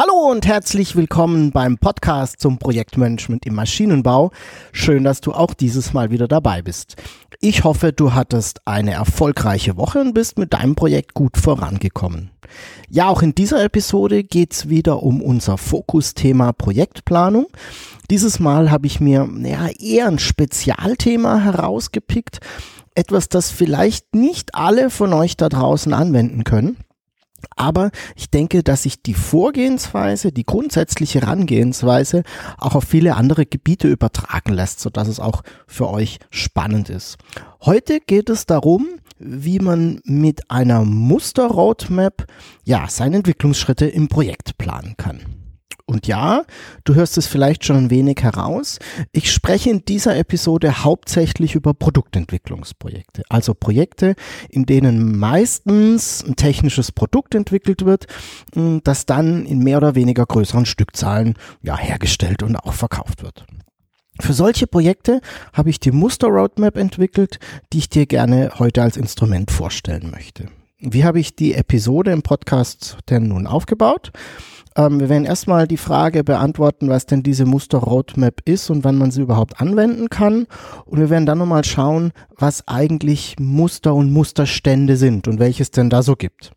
Hallo und herzlich willkommen beim Podcast zum Projektmanagement im Maschinenbau. Schön, dass du auch dieses Mal wieder dabei bist. Ich hoffe, du hattest eine erfolgreiche Woche und bist mit deinem Projekt gut vorangekommen. Ja, auch in dieser Episode geht's wieder um unser Fokusthema Projektplanung. Dieses Mal habe ich mir ja, eher ein Spezialthema herausgepickt, etwas, das vielleicht nicht alle von euch da draußen anwenden können. Aber ich denke, dass sich die Vorgehensweise, die grundsätzliche Herangehensweise auch auf viele andere Gebiete übertragen lässt, sodass es auch für euch spannend ist. Heute geht es darum, wie man mit einer Muster-Roadmap ja seine Entwicklungsschritte im Projekt planen kann. Und ja, du hörst es vielleicht schon ein wenig heraus. Ich spreche in dieser Episode hauptsächlich über Produktentwicklungsprojekte. Also Projekte, in denen meistens ein technisches Produkt entwickelt wird, hm, das dann in mehr oder weniger größeren Stückzahlen ja, hergestellt und auch verkauft wird. Für solche Projekte habe ich die Muster Roadmap entwickelt, die ich dir gerne heute als Instrument vorstellen möchte. Wie habe ich die Episode im Podcast denn nun aufgebaut? Ähm, wir werden erstmal die Frage beantworten, was denn diese Muster-Roadmap ist und wann man sie überhaupt anwenden kann. Und wir werden dann nochmal schauen, was eigentlich Muster und Musterstände sind und welches denn da so gibt.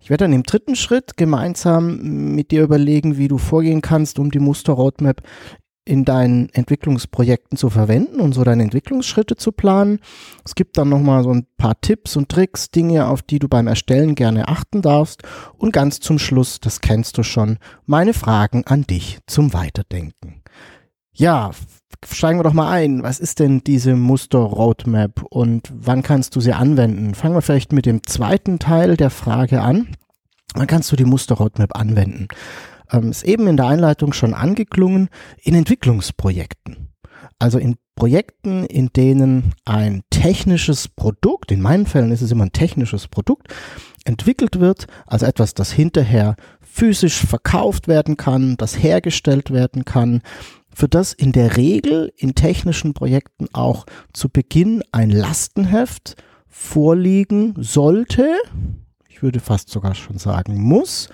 Ich werde dann im dritten Schritt gemeinsam mit dir überlegen, wie du vorgehen kannst, um die Muster-Roadmap in deinen Entwicklungsprojekten zu verwenden und so deine Entwicklungsschritte zu planen. Es gibt dann nochmal so ein paar Tipps und Tricks, Dinge, auf die du beim Erstellen gerne achten darfst. Und ganz zum Schluss, das kennst du schon, meine Fragen an dich zum Weiterdenken. Ja, steigen wir doch mal ein. Was ist denn diese Muster-Roadmap und wann kannst du sie anwenden? Fangen wir vielleicht mit dem zweiten Teil der Frage an. Wann kannst du die Muster-Roadmap anwenden? Ähm, ist eben in der Einleitung schon angeklungen, in Entwicklungsprojekten. Also in Projekten, in denen ein technisches Produkt, in meinen Fällen ist es immer ein technisches Produkt, entwickelt wird, also etwas, das hinterher physisch verkauft werden kann, das hergestellt werden kann, für das in der Regel in technischen Projekten auch zu Beginn ein Lastenheft vorliegen sollte, ich würde fast sogar schon sagen muss,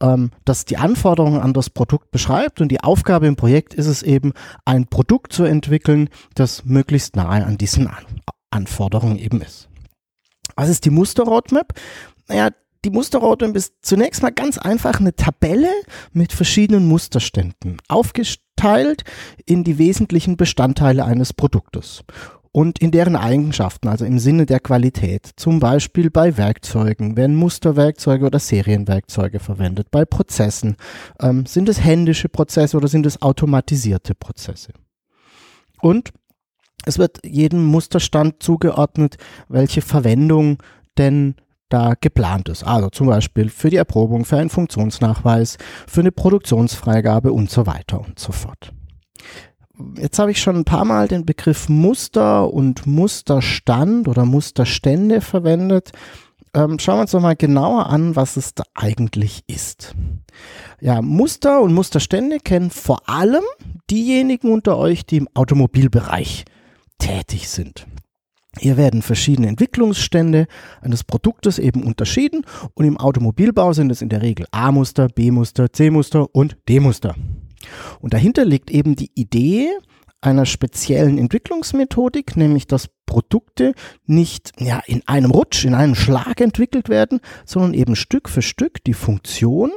ähm, das die Anforderungen an das Produkt beschreibt und die Aufgabe im Projekt ist es eben, ein Produkt zu entwickeln, das möglichst nahe an diesen an Anforderungen eben ist. Was ist die Muster-Roadmap? Naja, die Muster-Roadmap ist zunächst mal ganz einfach eine Tabelle mit verschiedenen Musterständen, aufgeteilt in die wesentlichen Bestandteile eines Produktes und in deren Eigenschaften, also im Sinne der Qualität. Zum Beispiel bei Werkzeugen werden Musterwerkzeuge oder Serienwerkzeuge verwendet. Bei Prozessen ähm, sind es händische Prozesse oder sind es automatisierte Prozesse. Und es wird jedem Musterstand zugeordnet, welche Verwendung denn da geplant ist. Also zum Beispiel für die Erprobung, für einen Funktionsnachweis, für eine Produktionsfreigabe und so weiter und so fort jetzt habe ich schon ein paar Mal den Begriff Muster und Musterstand oder Musterstände verwendet. Ähm, schauen wir uns doch mal genauer an, was es da eigentlich ist. Ja, Muster und Musterstände kennen vor allem diejenigen unter euch, die im Automobilbereich tätig sind. Hier werden verschiedene Entwicklungsstände eines Produktes eben unterschieden und im Automobilbau sind es in der Regel A-Muster, B-Muster, C-Muster und D-Muster. Und dahinter liegt eben die Idee einer speziellen Entwicklungsmethodik, nämlich dass Produkte nicht ja, in einem Rutsch, in einem Schlag entwickelt werden, sondern eben Stück für Stück die Funktion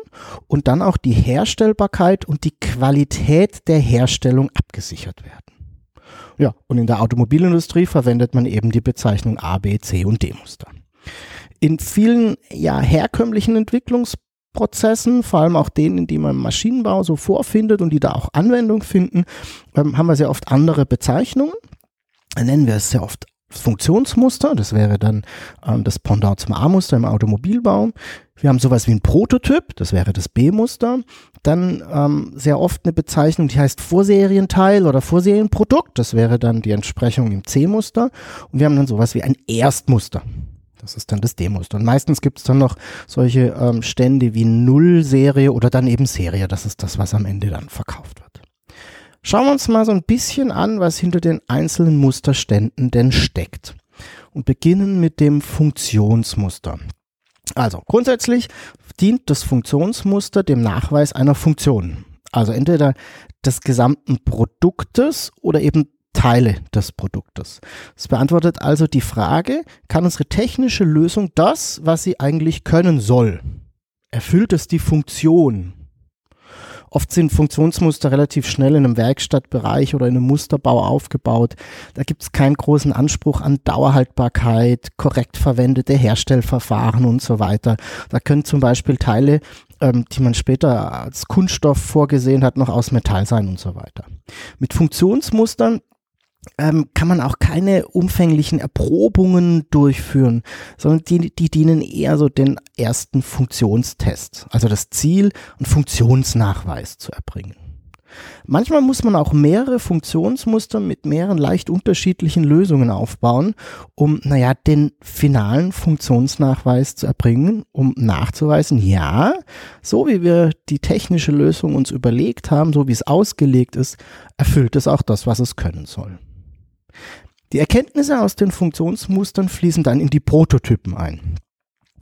und dann auch die Herstellbarkeit und die Qualität der Herstellung abgesichert werden. Ja, und in der Automobilindustrie verwendet man eben die Bezeichnung A, B, C und D-Muster. In vielen ja, herkömmlichen Entwicklungs Prozessen, vor allem auch denen, die man im Maschinenbau so vorfindet und die da auch Anwendung finden, ähm, haben wir sehr oft andere Bezeichnungen. Dann nennen wir es sehr oft Funktionsmuster, das wäre dann ähm, das Pendant zum A-Muster im Automobilbau. Wir haben sowas wie ein Prototyp, das wäre das B-Muster. Dann ähm, sehr oft eine Bezeichnung, die heißt Vorserienteil oder Vorserienprodukt, das wäre dann die Entsprechung im C-Muster. Und wir haben dann sowas wie ein Erstmuster. Das ist dann das D-Muster. Und meistens gibt es dann noch solche ähm, Stände wie Null-Serie oder dann eben Serie. Das ist das, was am Ende dann verkauft wird. Schauen wir uns mal so ein bisschen an, was hinter den einzelnen Musterständen denn steckt. Und beginnen mit dem Funktionsmuster. Also grundsätzlich dient das Funktionsmuster dem Nachweis einer Funktion. Also entweder des gesamten Produktes oder eben Teile des Produktes. Es beantwortet also die Frage, kann unsere technische Lösung das, was sie eigentlich können soll? Erfüllt es die Funktion? Oft sind Funktionsmuster relativ schnell in einem Werkstattbereich oder in einem Musterbau aufgebaut. Da gibt es keinen großen Anspruch an Dauerhaltbarkeit, korrekt verwendete Herstellverfahren und so weiter. Da können zum Beispiel Teile, ähm, die man später als Kunststoff vorgesehen hat, noch aus Metall sein und so weiter. Mit Funktionsmustern ähm, kann man auch keine umfänglichen Erprobungen durchführen, sondern die, die dienen eher so den ersten Funktionstest, also das Ziel, einen Funktionsnachweis zu erbringen. Manchmal muss man auch mehrere Funktionsmuster mit mehreren leicht unterschiedlichen Lösungen aufbauen, um, naja, den finalen Funktionsnachweis zu erbringen, um nachzuweisen, ja, so wie wir die technische Lösung uns überlegt haben, so wie es ausgelegt ist, erfüllt es auch das, was es können soll. Die Erkenntnisse aus den Funktionsmustern fließen dann in die Prototypen ein.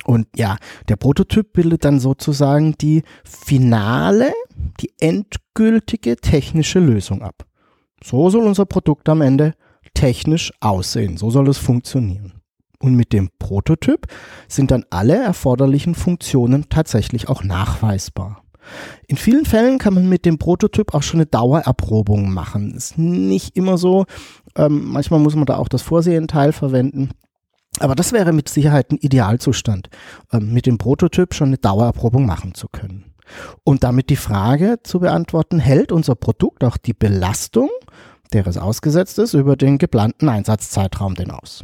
Und ja, der Prototyp bildet dann sozusagen die finale, die endgültige technische Lösung ab. So soll unser Produkt am Ende technisch aussehen. So soll es funktionieren. Und mit dem Prototyp sind dann alle erforderlichen Funktionen tatsächlich auch nachweisbar. In vielen Fällen kann man mit dem Prototyp auch schon eine Dauererprobung machen. Ist nicht immer so. Ähm, manchmal muss man da auch das Vorsehenteil verwenden. Aber das wäre mit Sicherheit ein Idealzustand, ähm, mit dem Prototyp schon eine Dauererprobung machen zu können. Und damit die Frage zu beantworten, hält unser Produkt auch die Belastung, der es ausgesetzt ist, über den geplanten Einsatzzeitraum denn aus?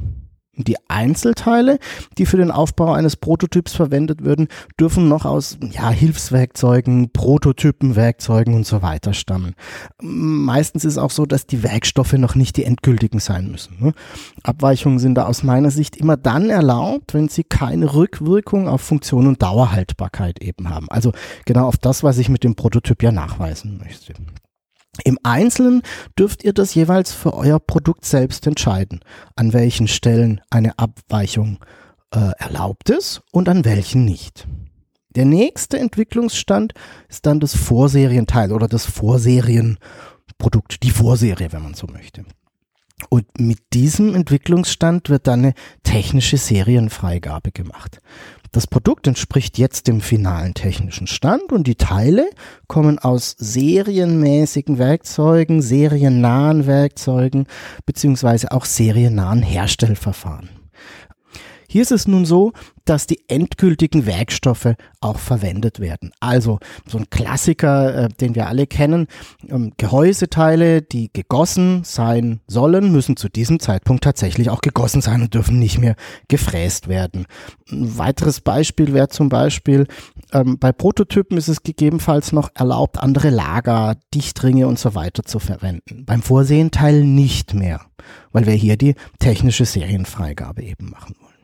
Die Einzelteile, die für den Aufbau eines Prototyps verwendet würden, dürfen noch aus ja, Hilfswerkzeugen, Prototypenwerkzeugen und so weiter stammen. Meistens ist auch so, dass die Werkstoffe noch nicht die endgültigen sein müssen. Ne? Abweichungen sind da aus meiner Sicht immer dann erlaubt, wenn sie keine Rückwirkung auf Funktion und Dauerhaltbarkeit eben haben. Also genau auf das, was ich mit dem Prototyp ja nachweisen möchte. Im Einzelnen dürft ihr das jeweils für euer Produkt selbst entscheiden, an welchen Stellen eine Abweichung äh, erlaubt ist und an welchen nicht. Der nächste Entwicklungsstand ist dann das Vorserienteil oder das Vorserienprodukt, die Vorserie, wenn man so möchte. Und mit diesem Entwicklungsstand wird dann eine technische Serienfreigabe gemacht. Das Produkt entspricht jetzt dem finalen technischen Stand und die Teile kommen aus serienmäßigen Werkzeugen, seriennahen Werkzeugen beziehungsweise auch seriennahen Herstellverfahren. Hier ist es nun so, dass die endgültigen Werkstoffe auch verwendet werden. Also so ein Klassiker, äh, den wir alle kennen, ähm, Gehäuseteile, die gegossen sein sollen, müssen zu diesem Zeitpunkt tatsächlich auch gegossen sein und dürfen nicht mehr gefräst werden. Ein weiteres Beispiel wäre zum Beispiel, ähm, bei Prototypen ist es gegebenenfalls noch erlaubt, andere Lager, Dichtringe und so weiter zu verwenden. Beim Vorsehenteil nicht mehr, weil wir hier die technische Serienfreigabe eben machen wollen.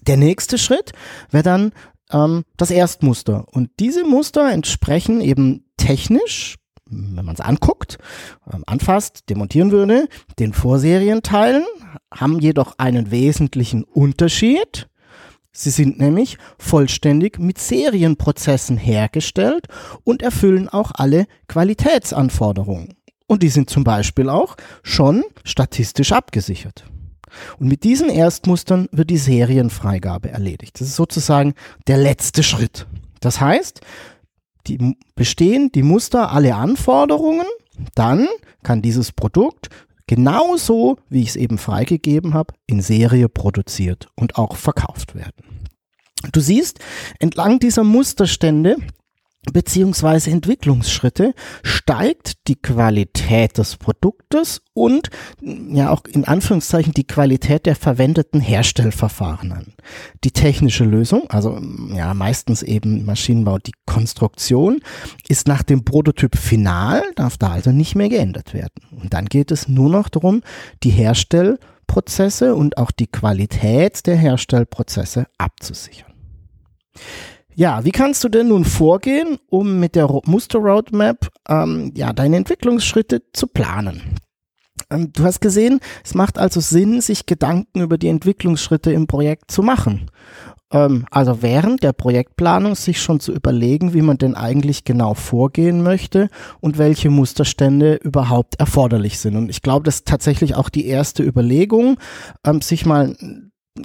Der nächste Schritt wäre dann ähm, das Erstmuster. Und diese Muster entsprechen eben technisch, wenn man es anguckt, ähm, anfasst, demontieren würde, den Vorserienteilen, haben jedoch einen wesentlichen Unterschied. Sie sind nämlich vollständig mit Serienprozessen hergestellt und erfüllen auch alle Qualitätsanforderungen. Und die sind zum Beispiel auch schon statistisch abgesichert. Und mit diesen Erstmustern wird die Serienfreigabe erledigt. Das ist sozusagen der letzte Schritt. Das heißt, die bestehen die Muster alle Anforderungen, dann kann dieses Produkt genauso, wie ich es eben freigegeben habe, in Serie produziert und auch verkauft werden. Du siehst, entlang dieser Musterstände beziehungsweise Entwicklungsschritte steigt die Qualität des Produktes und ja auch in Anführungszeichen die Qualität der verwendeten Herstellverfahren an. Die technische Lösung, also ja meistens eben Maschinenbau, die Konstruktion, ist nach dem Prototyp final, darf da also nicht mehr geändert werden. Und dann geht es nur noch darum, die Herstellprozesse und auch die Qualität der Herstellprozesse abzusichern. Ja, wie kannst du denn nun vorgehen, um mit der Muster Roadmap ähm, ja, deine Entwicklungsschritte zu planen? Ähm, du hast gesehen, es macht also Sinn, sich Gedanken über die Entwicklungsschritte im Projekt zu machen. Ähm, also während der Projektplanung sich schon zu überlegen, wie man denn eigentlich genau vorgehen möchte und welche Musterstände überhaupt erforderlich sind. Und ich glaube, das ist tatsächlich auch die erste Überlegung, ähm, sich mal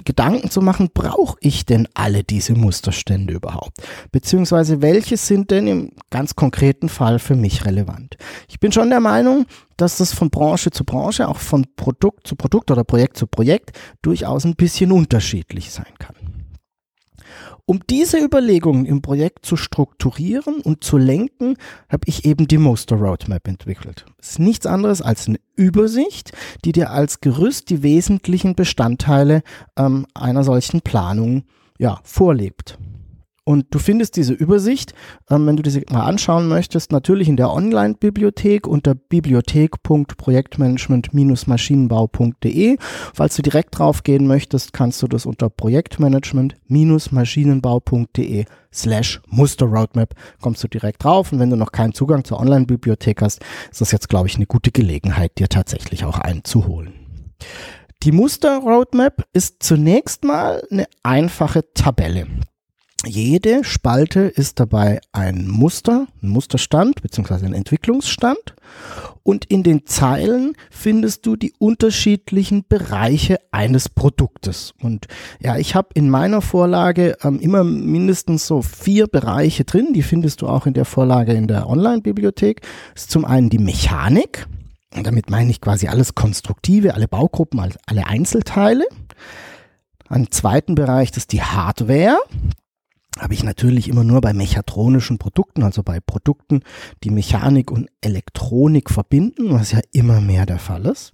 Gedanken zu machen, brauche ich denn alle diese Musterstände überhaupt? Beziehungsweise welche sind denn im ganz konkreten Fall für mich relevant? Ich bin schon der Meinung, dass das von Branche zu Branche, auch von Produkt zu Produkt oder Projekt zu Projekt durchaus ein bisschen unterschiedlich sein kann. Um diese Überlegungen im Projekt zu strukturieren und zu lenken, habe ich eben die Moster Roadmap entwickelt. Es ist nichts anderes als eine Übersicht, die dir als Gerüst die wesentlichen Bestandteile ähm, einer solchen Planung ja, vorlebt. Und du findest diese Übersicht, ähm, wenn du diese mal anschauen möchtest, natürlich in der Online-Bibliothek unter bibliothek.projektmanagement-maschinenbau.de. Falls du direkt drauf gehen möchtest, kannst du das unter projektmanagement-maschinenbau.de slash Muster-Roadmap kommst du direkt drauf. Und wenn du noch keinen Zugang zur Online-Bibliothek hast, ist das jetzt, glaube ich, eine gute Gelegenheit, dir tatsächlich auch einen zu holen. Die Muster-Roadmap ist zunächst mal eine einfache Tabelle. Jede Spalte ist dabei ein Muster, ein Musterstand beziehungsweise ein Entwicklungsstand und in den Zeilen findest du die unterschiedlichen Bereiche eines Produktes. Und ja, ich habe in meiner Vorlage ähm, immer mindestens so vier Bereiche drin, die findest du auch in der Vorlage in der Online-Bibliothek. Ist zum einen die Mechanik, und damit meine ich quasi alles Konstruktive, alle Baugruppen, alle Einzelteile. Ein zweiten Bereich, das ist die Hardware habe ich natürlich immer nur bei mechatronischen Produkten, also bei Produkten, die Mechanik und Elektronik verbinden, was ja immer mehr der Fall ist.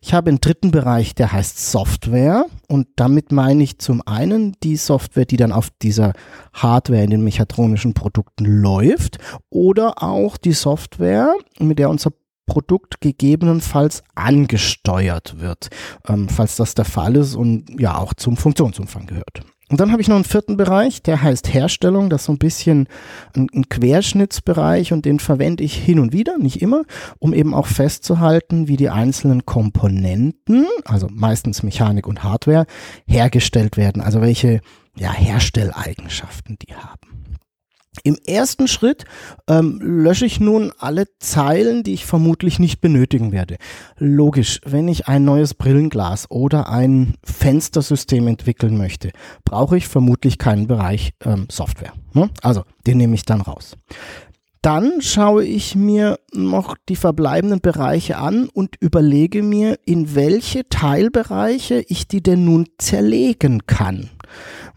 Ich habe einen dritten Bereich, der heißt Software und damit meine ich zum einen die Software, die dann auf dieser Hardware in den mechatronischen Produkten läuft oder auch die Software, mit der unser Produkt gegebenenfalls angesteuert wird, ähm, falls das der Fall ist und ja auch zum Funktionsumfang gehört. Und dann habe ich noch einen vierten Bereich, der heißt Herstellung. Das ist so ein bisschen ein, ein, Querschnittsbereich und den verwende ich hin und wieder, nicht immer, um eben auch festzuhalten, wie die einzelnen Komponenten, also meistens Mechanik und Hardware, hergestellt werden. Also welche ja, Herstelleigenschaften die haben. Im ersten Schritt ähm, lösche ich nun alle Zeilen, die ich vermutlich nicht benötigen werde. Logisch, wenn ich ein neues Brillenglas oder ein Fenstersystem entwickeln möchte, brauche ich vermutlich keinen Bereich ähm, Software. Ne? Also den nehme ich dann raus. Dann schaue ich mir noch die verbleibenden Bereiche an und überlege mir, in welche Teilbereiche ich die denn nun zerlegen kann.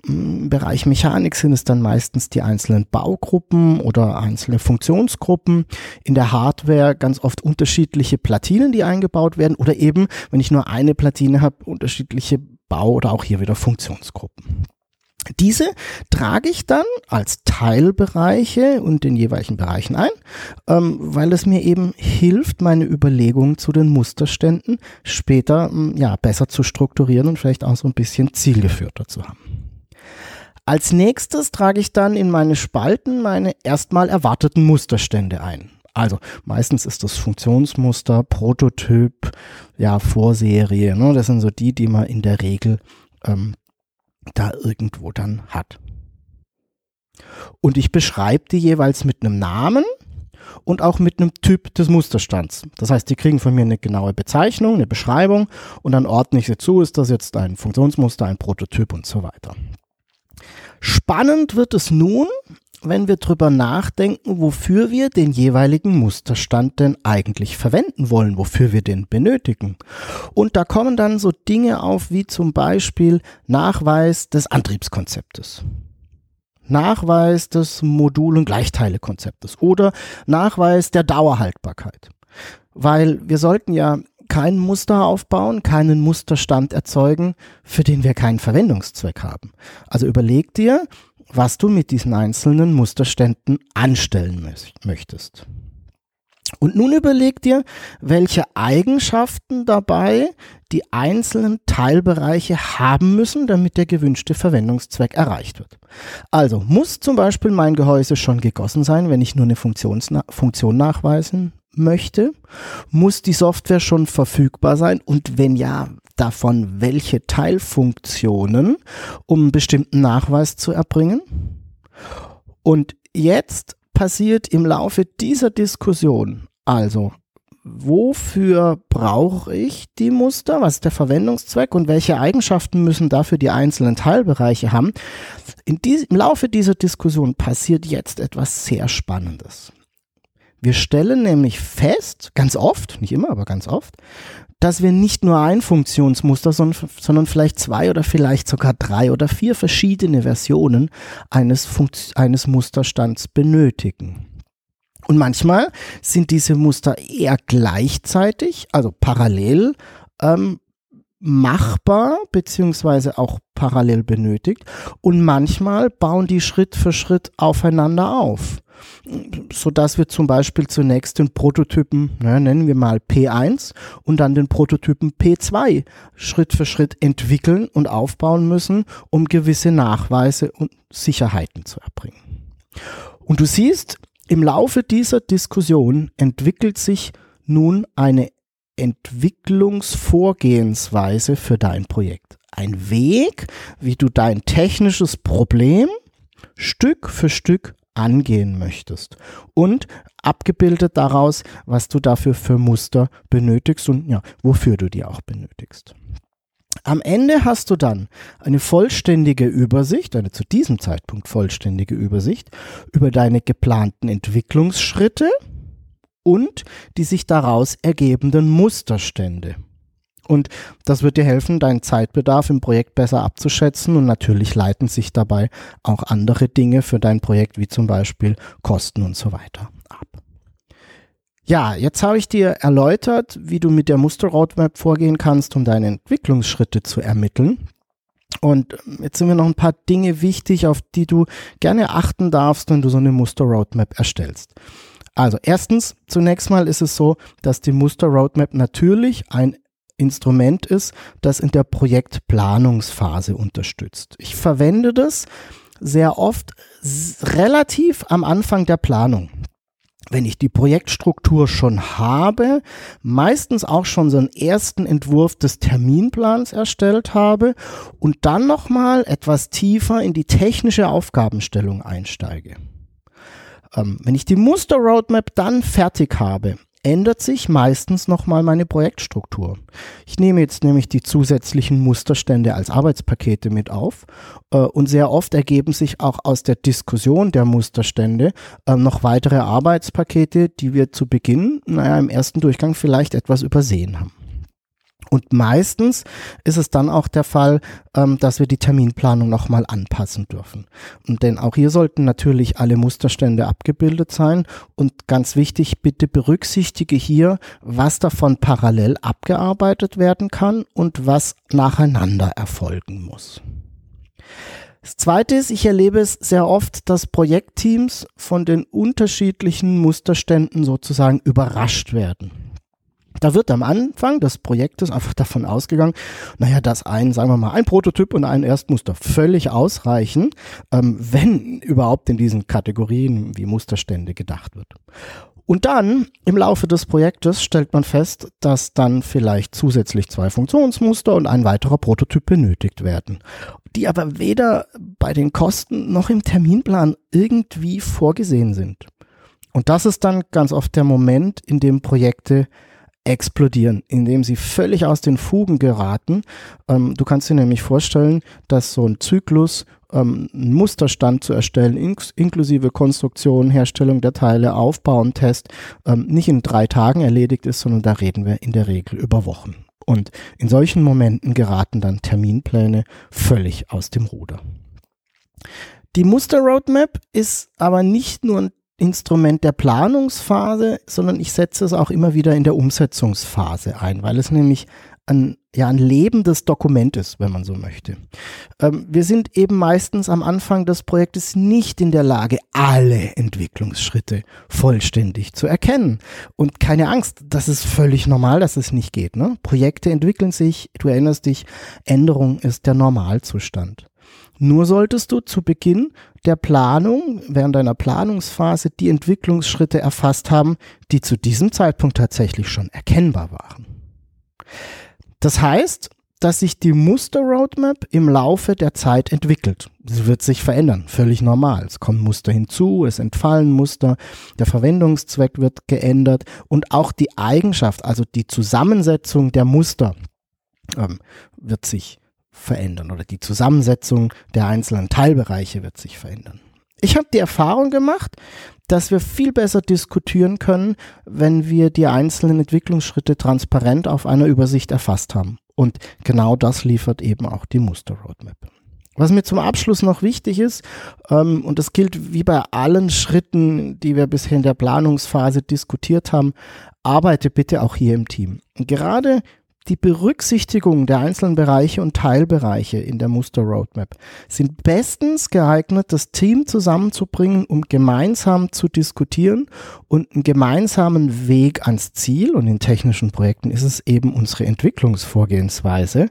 Im Bereich Mechanik sind es dann meistens die einzelnen Baugruppen oder einzelne Funktionsgruppen. In der Hardware ganz oft unterschiedliche Platinen, die eingebaut werden oder eben, wenn ich nur eine Platine habe, unterschiedliche Bau- oder auch hier wieder Funktionsgruppen. Diese trage ich dann als Teilbereiche und den jeweiligen Bereichen ein, ähm, weil es mir eben hilft, meine Überlegungen zu den Musterständen später ähm, ja, besser zu strukturieren und vielleicht auch so ein bisschen zielgeführter zu haben. Als nächstes trage ich dann in meine Spalten meine erstmal erwarteten Musterstände ein. Also meistens ist das Funktionsmuster, Prototyp, ja, Vorserie. Ne? Das sind so die, die man in der Regel ähm, da irgendwo dann hat. Und ich beschreibe die jeweils mit einem Namen und auch mit einem Typ des Musterstands. Das heißt, die kriegen von mir eine genaue Bezeichnung, eine Beschreibung und dann ordne ich sie zu, ist das jetzt ein Funktionsmuster, ein Prototyp und so weiter. Spannend wird es nun, wenn wir drüber nachdenken, wofür wir den jeweiligen Musterstand denn eigentlich verwenden wollen, wofür wir den benötigen. Und da kommen dann so Dinge auf wie zum Beispiel Nachweis des Antriebskonzeptes. Nachweis des Modul- und Gleichteilekonzeptes oder Nachweis der Dauerhaltbarkeit. Weil wir sollten ja kein Muster aufbauen, keinen Musterstand erzeugen, für den wir keinen Verwendungszweck haben. Also überleg dir, was du mit diesen einzelnen Musterständen anstellen möchtest. Und nun überleg dir, welche Eigenschaften dabei die einzelnen Teilbereiche haben müssen, damit der gewünschte Verwendungszweck erreicht wird. Also muss zum Beispiel mein Gehäuse schon gegossen sein, wenn ich nur eine Funktionsna Funktion nachweisen möchte? Muss die Software schon verfügbar sein? Und wenn ja, davon welche Teilfunktionen, um einen bestimmten Nachweis zu erbringen? Und jetzt passiert im Laufe dieser Diskussion, also wofür brauche ich die Muster, was ist der Verwendungszweck und welche Eigenschaften müssen dafür die einzelnen Teilbereiche haben. In dies, Im Laufe dieser Diskussion passiert jetzt etwas sehr Spannendes. Wir stellen nämlich fest, ganz oft, nicht immer, aber ganz oft, dass wir nicht nur ein Funktionsmuster, sondern, sondern vielleicht zwei oder vielleicht sogar drei oder vier verschiedene Versionen eines, Funkt eines Musterstands benötigen. Und manchmal sind diese Muster eher gleichzeitig, also parallel ähm, machbar beziehungsweise auch parallel benötigt. Und manchmal bauen die Schritt für Schritt aufeinander auf so dass wir zum Beispiel zunächst den Prototypen, na, nennen wir mal P1 und dann den Prototypen P2 Schritt für Schritt entwickeln und aufbauen müssen, um gewisse Nachweise und Sicherheiten zu erbringen. Und du siehst, im Laufe dieser Diskussion entwickelt sich nun eine Entwicklungsvorgehensweise für dein Projekt. Ein Weg, wie du dein technisches Problem Stück für Stück angehen möchtest. Und abgebildet daraus, was du dafür für Muster benötigst und ja, wofür du die auch benötigst. Am Ende hast du dann eine vollständige Übersicht, eine zu diesem Zeitpunkt vollständige Übersicht über deine geplanten Entwicklungsschritte und die sich daraus ergebenden Musterstände. Und das wird dir helfen, deinen Zeitbedarf im Projekt besser abzuschätzen und natürlich leiten sich dabei auch andere Dinge für dein Projekt, wie zum Beispiel Kosten und so weiter ab. Ja, jetzt habe ich dir erläutert, wie du mit der Muster-Roadmap vorgehen kannst, um deine Entwicklungsschritte zu ermitteln. Und jetzt sind mir noch ein paar Dinge wichtig, auf die du gerne achten darfst, wenn du so eine Muster-Roadmap erstellst. Also erstens, zunächst mal ist es so, dass die Muster Roadmap natürlich ein Instrument ist, das in der Projektplanungsphase unterstützt. Ich verwende das sehr oft relativ am Anfang der Planung. Wenn ich die Projektstruktur schon habe, meistens auch schon so einen ersten Entwurf des Terminplans erstellt habe und dann nochmal etwas tiefer in die technische Aufgabenstellung einsteige. Ähm, wenn ich die Muster-Roadmap dann fertig habe, ändert sich meistens nochmal meine Projektstruktur. Ich nehme jetzt nämlich die zusätzlichen Musterstände als Arbeitspakete mit auf äh, und sehr oft ergeben sich auch aus der Diskussion der Musterstände äh, noch weitere Arbeitspakete, die wir zu Beginn, naja, im ersten Durchgang vielleicht etwas übersehen haben. Und meistens ist es dann auch der Fall, ähm, dass wir die Terminplanung nochmal anpassen dürfen. Und denn auch hier sollten natürlich alle Musterstände abgebildet sein. Und ganz wichtig, bitte berücksichtige hier, was davon parallel abgearbeitet werden kann und was nacheinander erfolgen muss. Das Zweite ist, ich erlebe es sehr oft, dass Projektteams von den unterschiedlichen Musterständen sozusagen überrascht werden. Da wird am Anfang des Projektes einfach davon ausgegangen, naja, dass ein, sagen wir mal, ein Prototyp und ein Erstmuster völlig ausreichen, ähm, wenn überhaupt in diesen Kategorien wie Musterstände gedacht wird. Und dann im Laufe des Projektes stellt man fest, dass dann vielleicht zusätzlich zwei Funktionsmuster und ein weiterer Prototyp benötigt werden, die aber weder bei den Kosten noch im Terminplan irgendwie vorgesehen sind. Und das ist dann ganz oft der Moment, in dem Projekte explodieren, indem sie völlig aus den Fugen geraten. Ähm, du kannst dir nämlich vorstellen, dass so ein Zyklus, ähm, einen Musterstand zu erstellen, ink inklusive Konstruktion, Herstellung der Teile, Aufbau und Test, ähm, nicht in drei Tagen erledigt ist, sondern da reden wir in der Regel über Wochen. Und in solchen Momenten geraten dann Terminpläne völlig aus dem Ruder. Die Muster-Roadmap ist aber nicht nur ein Instrument der Planungsphase, sondern ich setze es auch immer wieder in der Umsetzungsphase ein, weil es nämlich ein, ja, ein lebendes Dokument ist, wenn man so möchte. Ähm, wir sind eben meistens am Anfang des Projektes nicht in der Lage, alle Entwicklungsschritte vollständig zu erkennen. Und keine Angst, das ist völlig normal, dass es nicht geht. Ne? Projekte entwickeln sich, du erinnerst dich, Änderung ist der Normalzustand. Nur solltest du zu Beginn der Planung, während deiner Planungsphase, die Entwicklungsschritte erfasst haben, die zu diesem Zeitpunkt tatsächlich schon erkennbar waren. Das heißt, dass sich die Muster-Roadmap im Laufe der Zeit entwickelt. Sie wird sich verändern, völlig normal. Es kommen Muster hinzu, es entfallen Muster, der Verwendungszweck wird geändert und auch die Eigenschaft, also die Zusammensetzung der Muster ähm, wird sich verändern oder die Zusammensetzung der einzelnen Teilbereiche wird sich verändern. Ich habe die Erfahrung gemacht, dass wir viel besser diskutieren können, wenn wir die einzelnen Entwicklungsschritte transparent auf einer Übersicht erfasst haben. Und genau das liefert eben auch die Muster Roadmap. Was mir zum Abschluss noch wichtig ist, ähm, und das gilt wie bei allen Schritten, die wir bisher in der Planungsphase diskutiert haben, arbeite bitte auch hier im Team. Gerade die Berücksichtigung der einzelnen Bereiche und Teilbereiche in der Muster Roadmap sind bestens geeignet, das Team zusammenzubringen, um gemeinsam zu diskutieren und einen gemeinsamen Weg ans Ziel, und in technischen Projekten ist es eben unsere Entwicklungsvorgehensweise,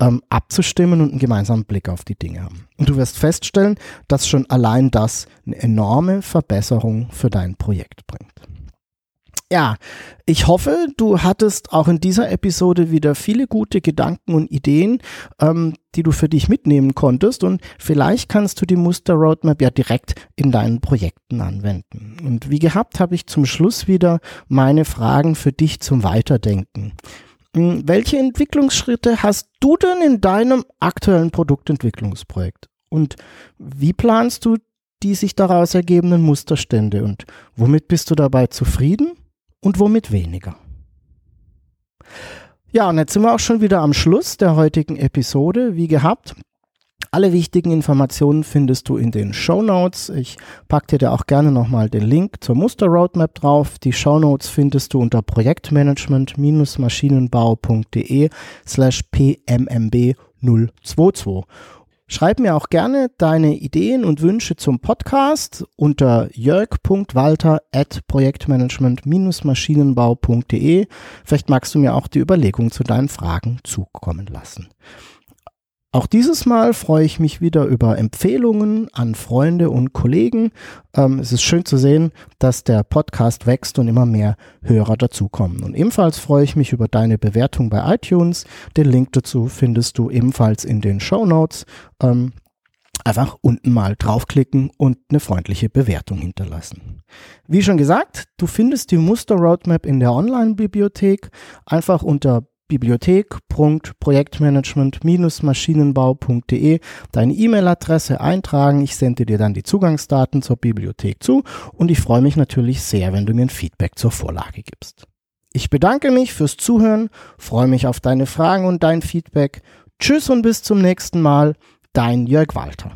ähm, abzustimmen und einen gemeinsamen Blick auf die Dinge haben. Und du wirst feststellen, dass schon allein das eine enorme Verbesserung für dein Projekt bringt. Ja, ich hoffe, du hattest auch in dieser Episode wieder viele gute Gedanken und Ideen, ähm, die du für dich mitnehmen konntest und vielleicht kannst du die Muster Roadmap ja direkt in deinen Projekten anwenden. Und wie gehabt habe ich zum Schluss wieder meine Fragen für dich zum Weiterdenken. Hm, welche Entwicklungsschritte hast du denn in deinem aktuellen Produktentwicklungsprojekt? Und wie planst du die sich daraus ergebenden Musterstände und womit bist du dabei zufrieden? Und womit weniger. Ja, und jetzt sind wir auch schon wieder am Schluss der heutigen Episode, wie gehabt. Alle wichtigen Informationen findest du in den Show Notes. Ich packe dir da auch gerne nochmal den Link zur Muster Roadmap drauf. Die Show Notes findest du unter projektmanagement-maschinenbau.de slash pmmb 022. Schreib mir auch gerne deine Ideen und Wünsche zum Podcast unter jörg.walter at projektmanagement-maschinenbau.de. Vielleicht magst du mir auch die Überlegung zu deinen Fragen zukommen lassen. Auch dieses Mal freue ich mich wieder über Empfehlungen an Freunde und Kollegen. Ähm, es ist schön zu sehen, dass der Podcast wächst und immer mehr Hörer dazukommen. Und ebenfalls freue ich mich über deine Bewertung bei iTunes. Den Link dazu findest du ebenfalls in den Show Notes. Ähm, einfach unten mal draufklicken und eine freundliche Bewertung hinterlassen. Wie schon gesagt, du findest die Muster Roadmap in der Online-Bibliothek einfach unter bibliothek.projektmanagement-maschinenbau.de deine E-Mail-Adresse eintragen. Ich sende dir dann die Zugangsdaten zur Bibliothek zu und ich freue mich natürlich sehr, wenn du mir ein Feedback zur Vorlage gibst. Ich bedanke mich fürs Zuhören, freue mich auf deine Fragen und dein Feedback. Tschüss und bis zum nächsten Mal, dein Jörg Walter.